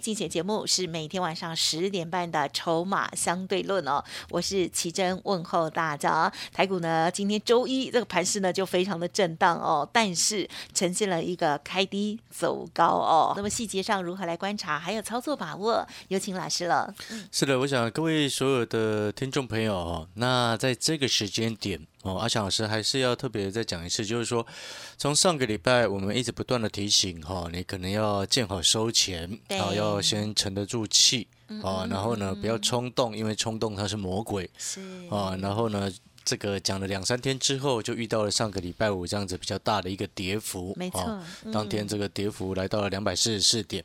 竞选节目是每天晚上十点半的《筹码相对论》哦，我是奇珍，问候大家。台股呢，今天周一这个盘势呢就非常的震荡哦，但是呈现了一个开低走高哦。那么细节上如何来观察，还有操作把握，有请老师了。是的，我想各位所有的听众朋友哦，那在这个时间点哦，阿翔老师还是要特别再讲一次，就是说从上个礼拜我们一直不断的提醒哈，你可能要见好收钱，好要。要先沉得住气啊，然后呢，不要冲动，因为冲动它是魔鬼。是啊，然后呢，这个讲了两三天之后，就遇到了上个礼拜五这样子比较大的一个跌幅。没错，当天这个跌幅来到了两百四十四点。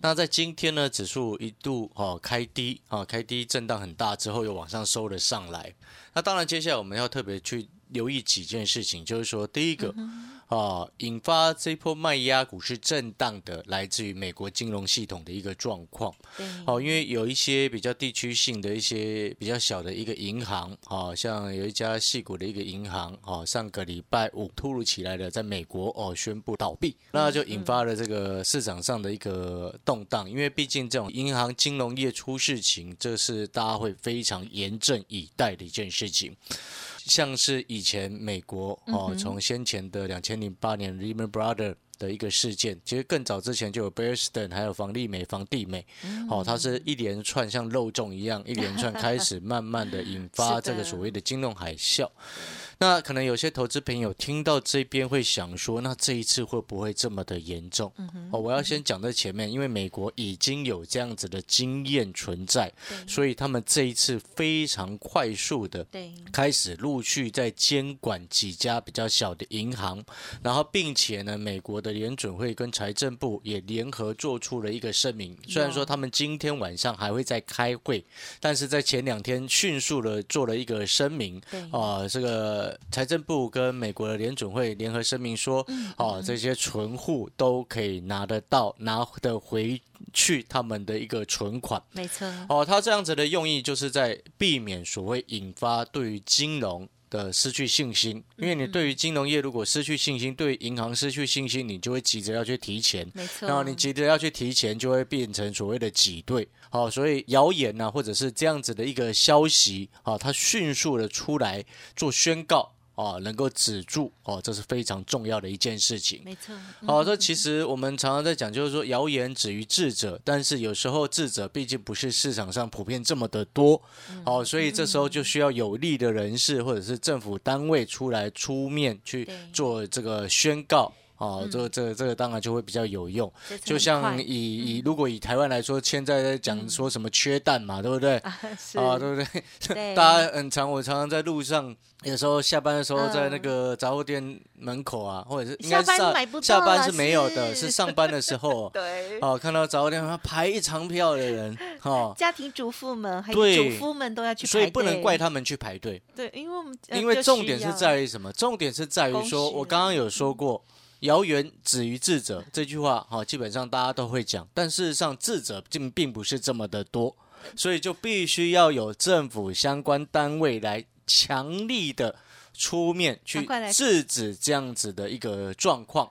那在今天呢，指数一度哦开低啊，开低震荡很大之后又往上收了上来。那当然，接下来我们要特别去留意几件事情，就是说第一个。啊，引发这波卖压、股市震荡的，来自于美国金融系统的一个状况。好，因为有一些比较地区性的一些比较小的一个银行，好像有一家细股的一个银行，哦，上个礼拜五突如其来的在美国哦宣布倒闭，那就引发了这个市场上的一个动荡。因为毕竟这种银行金融业出事情，这是大家会非常严阵以待的一件事情。像是以前美国哦，从先前的两千零八年 Lehman Brothers 的一个事件，其实更早之前就有 Bear Stearns，还有房利美、房地美，哦，它是一连串像肉粽一样，一连串开始慢慢的引发 这个所谓的金融海啸。那可能有些投资朋友听到这边会想说，那这一次会不会这么的严重？哦，我要先讲在前面，因为美国已经有这样子的经验存在，所以他们这一次非常快速的开始陆续在监管几家比较小的银行，然后并且呢，美国的联准会跟财政部也联合做出了一个声明。虽然说他们今天晚上还会再开会，但是在前两天迅速的做了一个声明。啊，这个。财政部跟美国的联准会联合声明说，哦，这些存户都可以拿得到、拿得回去他们的一个存款。没错。哦，他这样子的用意就是在避免所谓引发对于金融的失去信心，因为你对于金融业如果失去信心，对银行失去信心，你就会急着要去提钱。没错。然后你急着要去提钱，就会变成所谓的挤兑。好，所以谣言呢，或者是这样子的一个消息，啊，它迅速的出来做宣告，啊，能够止住，哦，这是非常重要的一件事情。没错。好，这其实我们常常在讲，就是说谣言止于智者，但是有时候智者毕竟不是市场上普遍这么的多，好，所以这时候就需要有利的人士或者是政府单位出来出面去做这个宣告。哦，这个这个这个当然就会比较有用，就像以以如果以台湾来说，现在在讲说什么缺蛋嘛，对不对？啊，对不 对？大家很常，我常常在路上，有时候下班的时候，在那个杂货店门口啊，或者是应该上下班是没有的，是上班的时候，对，哦，看到杂货店排一长票的人，哈，家庭主妇们还有主妇们都要去，所以不能怪他们去排队，对，因为我们因为重点是在于什么？重点是在于说，我刚刚有说过。谣言止于智者这句话，哈，基本上大家都会讲，但事实上智者并并不是这么的多，所以就必须要有政府相关单位来强力的出面去制止这样子的一个状况，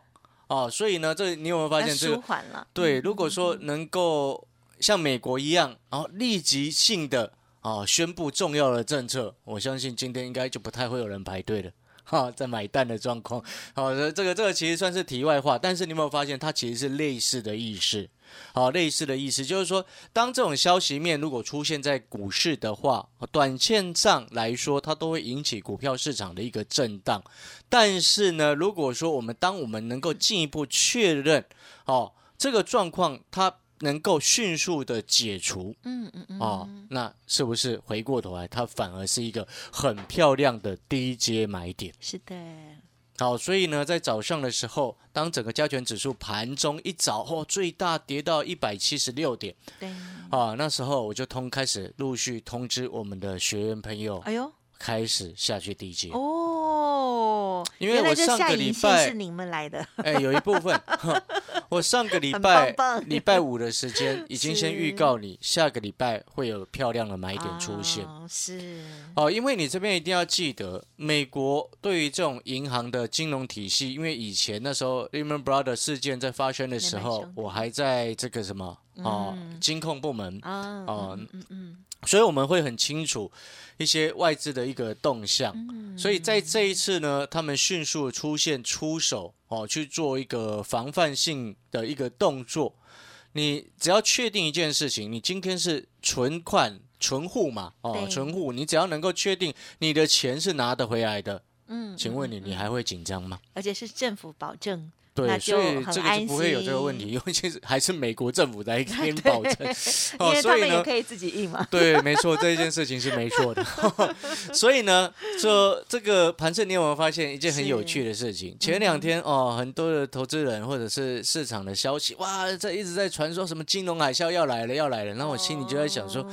哦，所以呢，这你有没有发现这个？舒缓了对，如果说能够像美国一样，然后立即性的啊宣布重要的政策，我相信今天应该就不太会有人排队了。哈，在买单的状况，好，这个这个其实算是题外话，但是你有没有发现，它其实是类似的意思？好，类似的意思就是说，当这种消息面如果出现在股市的话，短线上来说，它都会引起股票市场的一个震荡。但是呢，如果说我们当我们能够进一步确认，哦，这个状况它。能够迅速的解除，嗯嗯嗯，哦，那是不是回过头来，它反而是一个很漂亮的低阶买点？是的，好，所以呢，在早上的时候，当整个加权指数盘中一早哦，最大跌到一百七十六点，对，啊，那时候我就通开始陆续通知我们的学员朋友，哎呦，开始下去低阶。哦。因为我上个礼拜线是，你们来的，哎，有一部分，我上个礼拜 礼拜五的时间已经先预告你，下个礼拜会有漂亮的买点出现。哦是，哦，因为你这边一定要记得，美国对于这种银行的金融体系，因为以前那时候 Lehman Brothers 事件在发生的时候我还在这个什么哦嗯。金控部门，啊，哦嗯嗯嗯所以我们会很清楚一些外资的一个动向。嗯，所以在这一次呢，他们迅速出现出手哦，去做一个防范性的一个动作。你只要确定一件事情，你今天是存款存户嘛，哦，存户，你只要能够确定你的钱是拿得回来的，嗯，请问你，嗯你还会紧张吗？而且是政府保证，对，那所以这个就不会有这个问题，因为 其实还是美国政府在给你保证，因哦，为他所以呢，们也可以自己印嘛，对，没错，这件事情是没错的。所以呢，这这个盘盛，你有没有发现一件很有趣的事情？前两天哦，很多的投资人或者是市场的消息，哇，这一直在传说什么金融海啸要来了，要来了。然后我心里就在想说，哦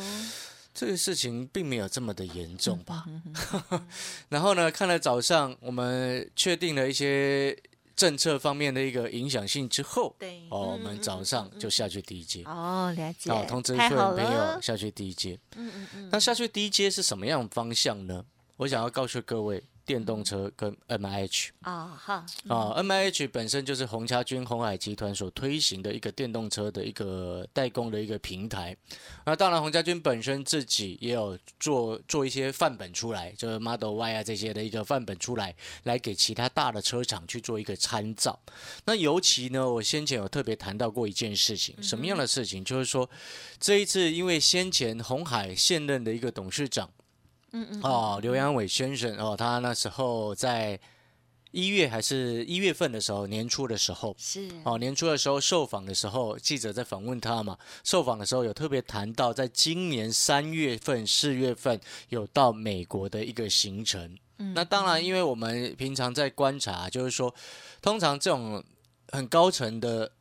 这个事情并没有这么的严重吧？嗯然后呢，看了早上我们确定了一些政策方面的一个影响性之后，对，哦，我嗯们早上就下去第一阶。哦，了解，哦，通知太好所有朋友，下去第一阶。嗯嗯嗯，那下去第一阶是什么样方向呢？我想要告诉各位，电动车跟 M I H 啊哈，啊，M I H 本身就是红家军红海集团所推行的一个电动车的一个代工的一个平台。那当然，红家军本身自己也有做做一些范本出来，就是 Model Y 啊这些的一个范本出来，来给其他大的车厂去做一个参照。那尤其呢，我先前有特别谈到过一件事情，什么样的事情？就是说这一次因为先前红海现任的一个董事长。嗯嗯，哦，刘阳伟先生哦，他那时候在一月还是一月份的时候，年初的时候，是，哦，年初的时候受访的时候，记者在访问他嘛，受访的时候有特别谈到，在今年三月份、四月份有到美国的一个行程。嗯那当然，因为我们平常在观察，就是说，通常这种很高层的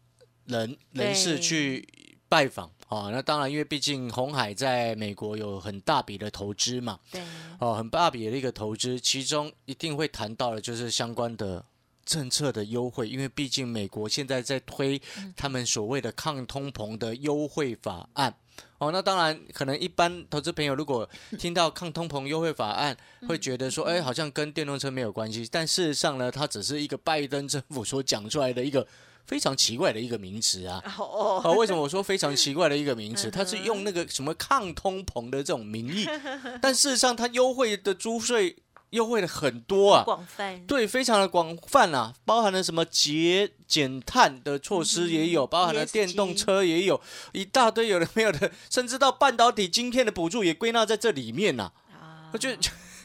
人人士去拜访。哦，那当然，因为毕竟红海在美国有很大笔的投资嘛，对，哦，很大笔的一个投资，其中一定会谈到的就是相关的政策的优惠，因为毕竟美国现在在推他们所谓的抗通膨的优惠法案。哦，那当然，可能一般投资朋友如果 听到抗通膨优惠法案，会觉得说，哎，好像跟电动车没有关系。但事实上呢，它只是一个拜登政府所讲出来的一个非常奇怪的一个名词啊。哦，哦，为什么我说非常奇怪的一个名词？它是用那个什么抗通膨的这种名义，但事实上它优惠的租税优惠的很多啊，广泛，对，非常的广泛啊，包含了什么节减碳的措施也有，包含了电动车也有，一大堆有的没有的，甚至到半导体晶片的补助也归纳在这里面呐、啊。我觉得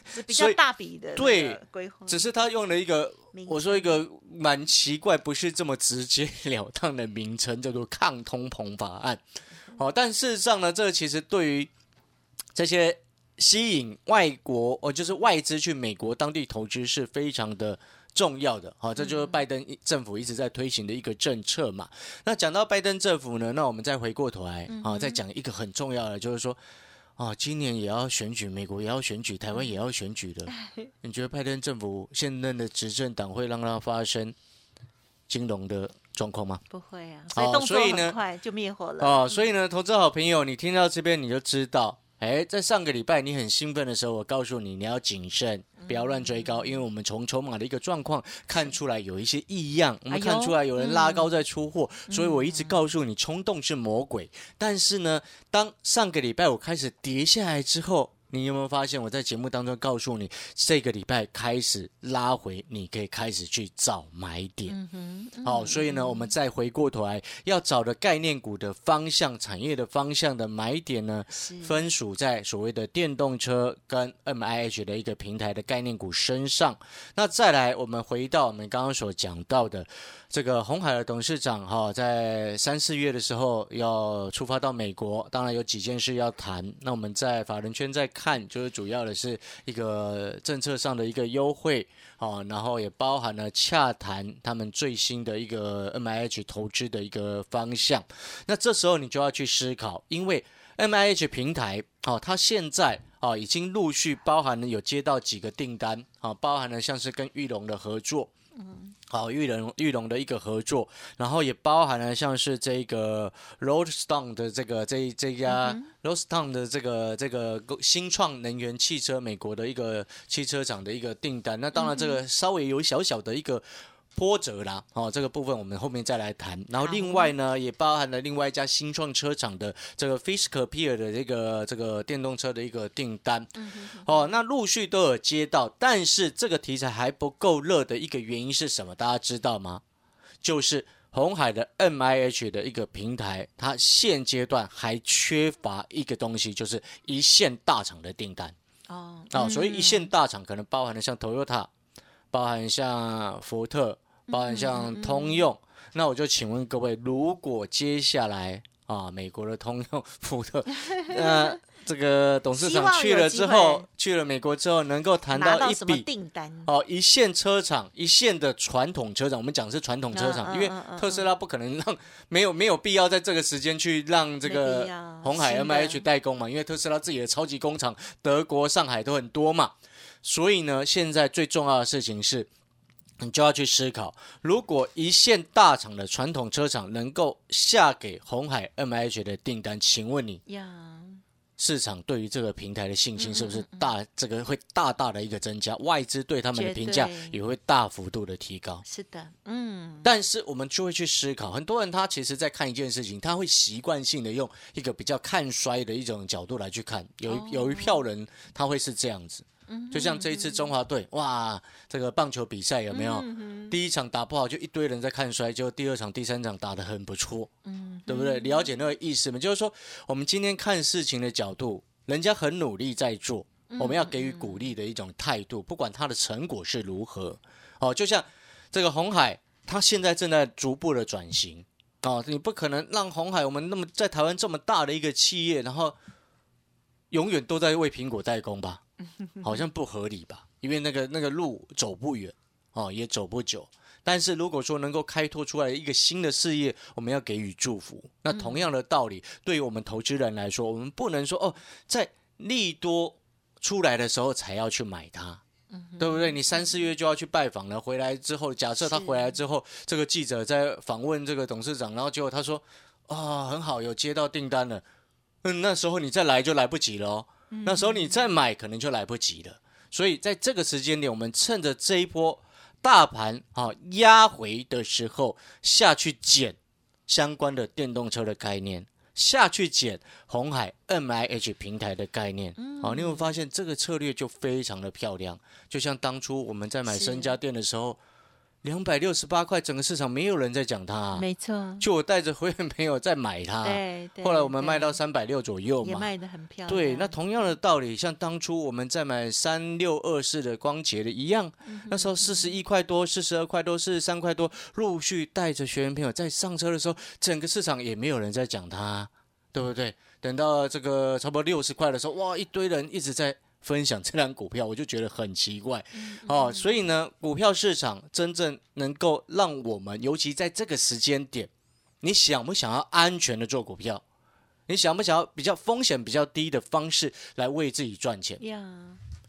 是比较大笔的对规划，只是他用了一个我说一个蛮奇怪，不是这么直截了当的名称，叫做抗通膨法案。哦，但事实上呢，这其实对于这些吸引外国哦，就是外资去美国当地投资是非常的。重要的，好、这就是拜登政府一直在推行的一个政策嘛。那讲到拜登政府呢，那我们再回过头来，啊、再讲一个很重要的，就是说，啊，今年也要选举，美国也要选举，台湾也要选举的。你觉得拜登政府现任的执政党会让它发生金融的状况吗？不会啊，所以哦动作很快就灭火了。哦，所以呢，投资好朋友，你听到这边你就知道，哎，在上个礼拜你很兴奋的时候，我告诉你你要谨慎，不要乱追高，因为我们从筹码的一个状况看出来有一些异样，我们看出来有人拉高在出货，所以我一直告诉你冲动是魔鬼。但是呢，当上个礼拜我开始跌下来之后，你有没有发现我在节目当中告诉你，这个礼拜开始拉回，你可以开始去找买点。好、所以呢，我们再回过头来要找的概念股的方向、产业的方向的买点呢，分属在所谓的电动车跟 M I H 的一个平台的概念股身上。那再来，我们回到我们刚刚所讲到的这个红海的董事长哈、在三四月的时候要出发到美国，当然有几件事要谈。那我们在法人圈在看，看就是主要的是一个政策上的一个优惠。啊，然后也包含了洽谈他们最新的一个 M I H 投资的一个方向。那这时候你就要去思考，因为 M I H 平台啊，它现在啊，已经陆续包含了有接到几个订单啊，包含了像是跟玉龙的合作。好，玉龙玉龙的一个合作，然后也包含了像是这个 Roadstone 的这个这这家 Roadstone 的这个这个新创能源汽车美国的一个汽车厂的一个订单。那当然，这个稍微有小小的一个。波折啦，哦，这个部分我们后面再来谈。然后另外呢，也包含了另外一家新创车厂的这个 Fisker Pier 的这个这个电动车的一个订单。哦，那陆续都有接到，但是这个题材还不够热的一个原因是什么？大家知道吗？就是红海的 MIH 的一个平台，它现阶段还缺乏一个东西，就是一线大厂的订单。哦，哦，所以一线大厂可能包含了像 Toyota，包含像福特。包含像通用，那我就请问各位，如果接下来啊，美国的通用、福特，那这个董事长去了之后，去了美国之后，能够谈到一笔订单？哦，一线车厂，一线的传统车厂，我们讲是传统车厂，因为特斯拉不可能让没有没有必要在这个时间去让这个红海 M H 代工嘛，因为特斯拉自己的超级工厂，德国、上海都很多嘛，所以呢，现在最重要的事情是。你就要去思考，如果一线大厂的传统车厂能够下给红海 M H 的订单，请问你，市场对于这个平台的信心是不是大？这个会大大的一个增加，外资对他们的评价也会大幅度的提高。是的，嗯。但是我们就会去思考，很多人他其实在看一件事情，他会习惯性的用一个比较看衰的一种角度来去看，有有一票人他会是这样子。就像这一次中华队，哇，这个棒球比赛有没有？第一场打不好，就一堆人在看衰，就第二场、第三场打得很不错，嗯，对不对？了解那个意思吗？就是说，我们今天看事情的角度，人家很努力在做，我们要给予鼓励的一种态度，不管他的成果是如何。哦，就像这个红海，他现在正在逐步的转型，哦，你不可能让红海我们那么在台湾这么大的一个企业，然后永远都在为苹果代工吧？好像不合理吧？因为那个那个路走不远哦，也走不久。但是如果说能够开拓出来一个新的事业，我们要给予祝福。那同样的道理，对于我们投资人来说，我们不能说哦，在利多出来的时候才要去买它，对不对？你三四月就要去拜访了，回来之后，假设他回来之后，这个记者在访问这个董事长，然后结果他说啊，很好，有接到订单了。嗯，那时候你再来就来不及了哦。那时候你再买可能就来不及了，所以在这个时间点，我们趁着这一波大盘啊压回的时候下去捡相关的电动车的概念，下去捡红海 M I H 平台的概念，好，你会发现这个策略就非常的漂亮，就像当初我们在买深家店的时候。两百六十八块，整个市场没有人在讲它，没错。就我带着会员朋友在买它，对。后来我们卖到三百六左右嘛，也卖的很漂亮。对，那同样的道理，像当初我们在买三六二四的光洁的一样，那时候四十一块多、四十二块多、四十三块多，陆续带着学员朋友在上车的时候，整个市场也没有人在讲它，对不对？等到这个差不多六十块的时候，哇，一堆人一直在。分享这张股票，我就觉得很奇怪哦。所以呢，股票市场真正能够让我们，尤其在这个时间点，你想不想要安全的做股票？你想不想要比较风险比较低的方式来为自己赚钱？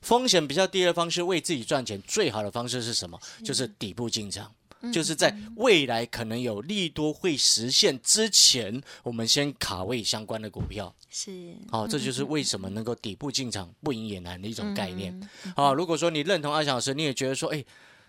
风险比较低的方式为自己赚钱，最好的方式是什么？就是底部进场。就是在未来可能有利多会实现之前，我们先卡位相关的股票。是，好，这就是为什么能够底部进场不赢也难的一种概念。好，如果说你认同阿翔老师，你也觉得说，哎，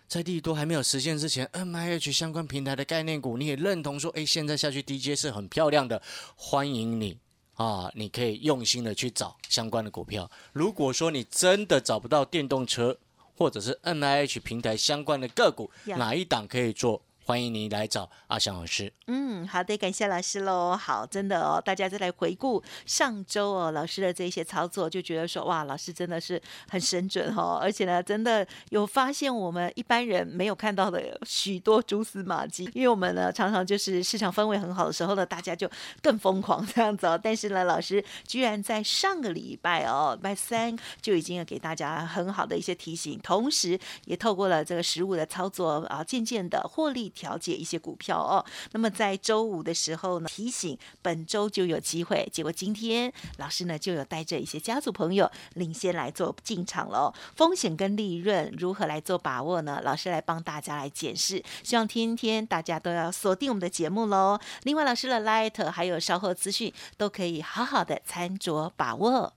在利多还没有实现之前，M I H 相关平台的概念股，你也认同说，哎，现在下去 D J 是很漂亮的，欢迎你啊，你可以用心的去找相关的股票。如果说你真的找不到电动车，或者是 N I H 平台相关的个股，哪一档可以做？欢迎你来找阿翔老师。嗯，好的，感谢老师喽。好，真的哦，大家再来回顾上周哦老师的这些操作，就觉得说哇，老师真的是很神准哦，而且呢，真的有发现我们一般人没有看到的许多蛛丝马迹。因为我们呢，常常就是市场氛围很好的时候呢，大家就更疯狂这样子哦。但是呢，老师居然在上个礼拜哦，礼拜三就已经给大家很好的一些提醒，同时也透过了这个实物的操作啊，渐渐的获利。调节一些股票哦。那么在周五的时候呢，提醒本周就有机会，结果今天老师呢就有带着一些家族朋友领先来做进场了。风险跟利润如何来做把握呢？老师来帮大家来解释，希望天天大家都要锁定我们的节目喽。另外，老师的 Light 还有稍后资讯都可以好好的参酌把握。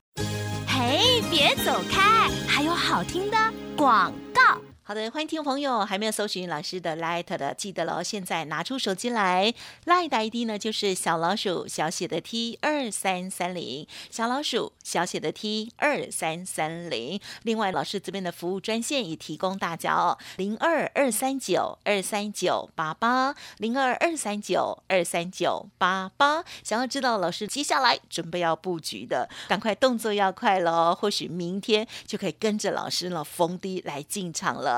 嘿，别走开，还有好听的广告。好的，欢迎听众朋友，还没有搜寻老师的 Light 的，记得喽，现在拿出手机来，Light 的 ID 呢就是小老鼠小写的 T 二三三零，小老鼠小写的 T 二三三零。另外，老师这边的服务专线也提供大家哦，零二二三九二三九八八，零二二三九二三九八八。想要知道老师接下来准备要布局的，赶快动作要快喽，或许明天就可以跟着老师呢逢低来进场了。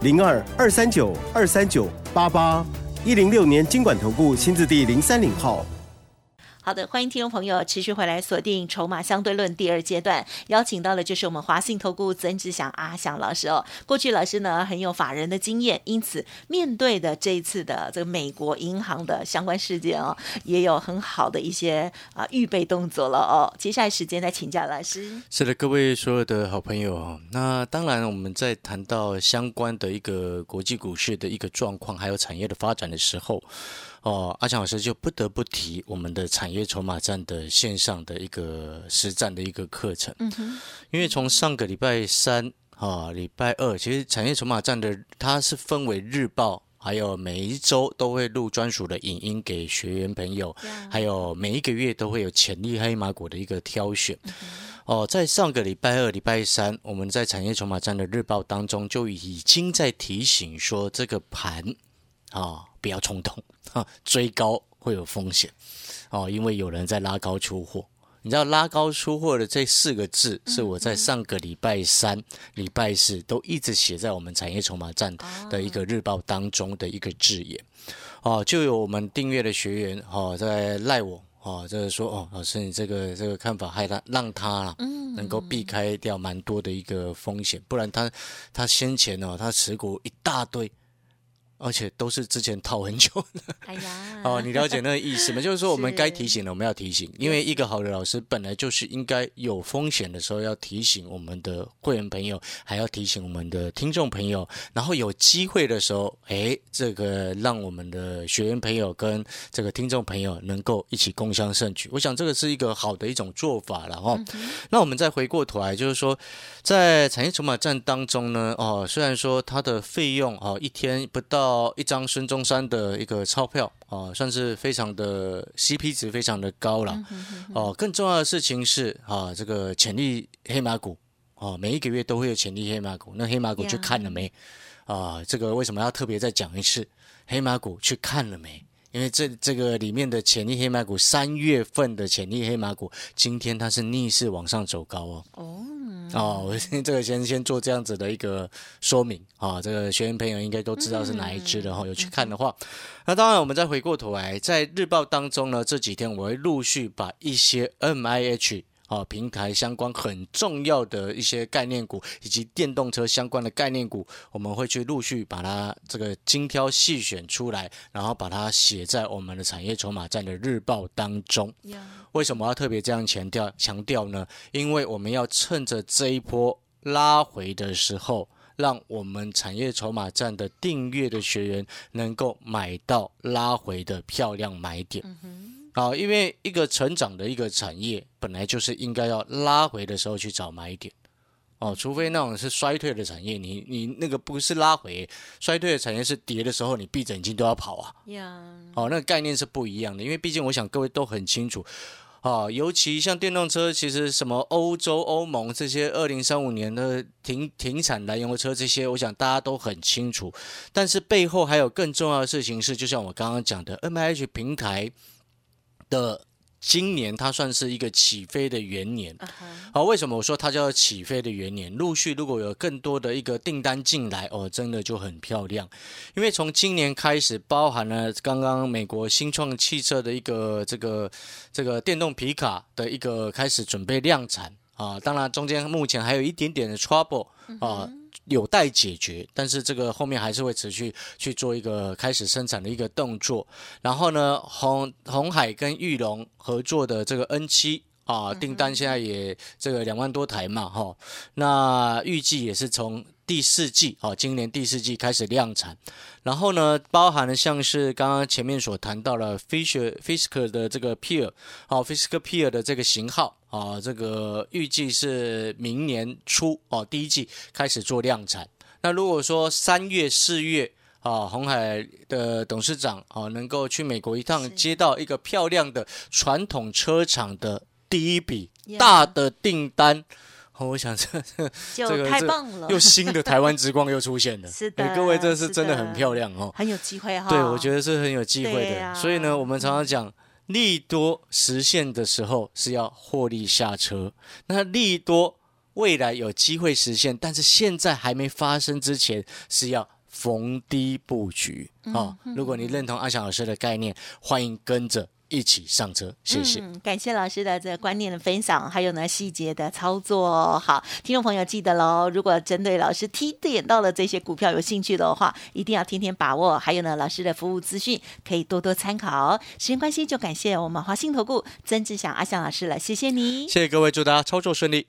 零二二三九二三九八八一零六年经管投顾新字第零三零号。好的，欢迎听众朋友持续回来锁定《筹码相对论》第二阶段，邀请到的就是我们华信投顾曾志祥阿祥老师哦。过去老师呢很有法人的经验，因此面对的这一次的这个美国银行的相关事件哦，也有很好的一些啊预备动作了哦。接下来时间再请教老师。是的，各位所有的好朋友，那当然我们在谈到相关的一个国际股市的一个状况，还有产业的发展的时候。哦，阿强老师就不得不提我们的产业筹码站的线上的一个实战的一个课程。因为从上个礼拜三啊，礼拜二，其实产业筹码站的它是分为日报，还有每一周都会录专属的影音给学员朋友，还有每一个月都会有潜力黑马股的一个挑选。哦，在上个礼拜二、礼拜三，我们在产业筹码站的日报当中就已经在提醒说这个盘啊，不要冲动。啊，追高会有风险哦，因为有人在拉高出货。你知道拉高出货的这四个字，是我在上个礼拜三、礼拜四都一直写在我们产业筹码站的一个日报当中的一个字眼。哦，就有我们订阅的学员哦在赖我哦，就是说哦，老师你这个这个看法害他让他能够避开掉蛮多的一个风险，不然他他先前哦他持股一大堆。而且都是之前套很久的，哎呀，哦，你了解那个意思吗？就是说我们该提醒的我们要提醒，因为一个好的老师本来就是应该有风险的时候要提醒我们的会员朋友，还要提醒我们的听众朋友，然后有机会的时候，哎，这个让我们的学员朋友跟这个听众朋友能够一起共襄盛举。我想这个是一个好的一种做法了哈。那我们再回过头来，就是说在产业筹码战当中呢，哦，虽然说它的费用哦一天不到。哦，一张孙中山的一个钞票哦，算是非常的 CP 值非常的高了。哦，更重要的事情是啊，这个潜力黑马股哦，每一个月都会有潜力黑马股。那黑马股去看了没？啊，这个为什么要特别再讲一次？黑马股去看了没？因为这这个里面的潜力黑马股，三月份的潜力黑马股，今天它是逆势往上走高哦。哦，哦，我先这个先先做这样子的一个说明啊，这个学员朋友应该都知道是哪一支的哈，有去看的话，那当然我们再回过头来，在日报当中呢，这几天我会陆续把一些 M I H。啊，平台相关很重要的一些概念股，以及电动车相关的概念股，我们会去陆续把它这个精挑细选出来，然后把它写在我们的产业筹码站的日报当中。为什么要特别这样强调强调呢？因为我们要趁着这一波拉回的时候，让我们产业筹码站的订阅的学员能够买到拉回的漂亮买点。啊，因为一个成长的一个产业，本来就是应该要拉回的时候去找买点，哦，除非那种是衰退的产业，你你那个不是拉回，衰退的产业是跌的时候，你闭着眼睛都要跑啊。呀，哦，那个概念是不一样的，因为毕竟我想各位都很清楚，啊，尤其像电动车，其实什么欧洲、欧盟这些二零三五年的停停产燃油车，这些我想大家都很清楚。但是背后还有更重要的事情是，就像我刚刚讲的，M H 平台的。今年它算是一个起飞的元年，好，为什么我说它叫起飞的元年？陆续如果有更多的一个订单进来，哦，真的就很漂亮。因为从今年开始，包含了刚刚美国新创汽车的一个这个这个电动皮卡的一个开始准备量产啊，当然中间目前还有一点点的 trouble 啊。有待解决，但是这个后面还是会持续去做一个开始生产的一个动作。然后呢，红红海跟玉龙合作的这个 N 七啊，订单现在也这个两万多台嘛，哈。那预计也是从第四季啊，今年第四季开始量产。然后呢，包含了像是刚刚前面所谈到了 Fisher Fisker 的这个 Peer，哦，Fisker Peer 的这个型号。啊，这个预计是明年初哦，第一季开始做量产。那如果说三月、四月啊，红海的董事长啊，能够去美国一趟，接到一个漂亮的传统车厂的第一笔大的订单，我想这 这个太棒了，又新的台湾之光又出现了。是的，各位，这是真的很漂亮哦，很有机会哈。对，我觉得是很有机会的。所以呢，我们常常讲。利多实现的时候是要获利下车，那利多未来有机会实现，但是现在还没发生之前是要逢低布局啊！如果你认同阿翔老师的概念，欢迎跟着。一起上车，谢谢。感谢老师的这个观念的分享，还有呢细节的操作。好，听众朋友记得喽，如果针对老师提点到的这些股票有兴趣的话，一定要天天把握。还有呢，老师的服务资讯可以多多参考。时间关系，就感谢我们华信投顾曾志祥阿祥老师了，谢谢你，谢谢各位，祝大家操作顺利。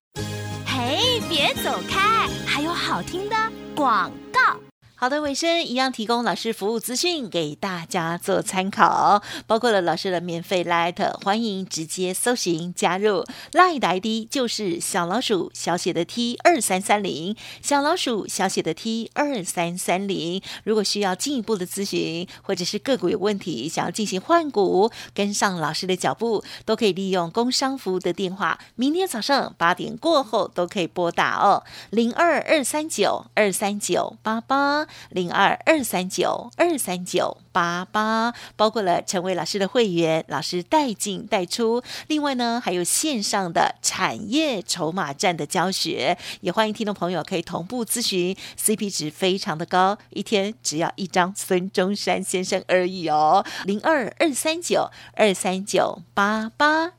嘿，别走开，还有好听的广告。好的，尾声一样提供老师服务资讯给大家做参考，包括了老师的免费 Light，欢迎直接搜寻加入 Light ID 就是小老鼠小写的 T 二三三零，小老鼠小写的 T 二三三零。如果需要进一步的咨询，或者是个股有问题，想要进行换股，跟上老师的脚步，都可以利用工商服务的电话，明天早上八点过后都可以拨打哦，零二二三九二三九八八。零二二三九二三九八八，包括了成为老师的会员，老师带进带出。另外呢，还有线上的产业筹码战的教学，也欢迎听众朋友可以同步咨询，CP 值非常的高，一天只要一张孙中山先生而已哦。零二二三九二三九八八。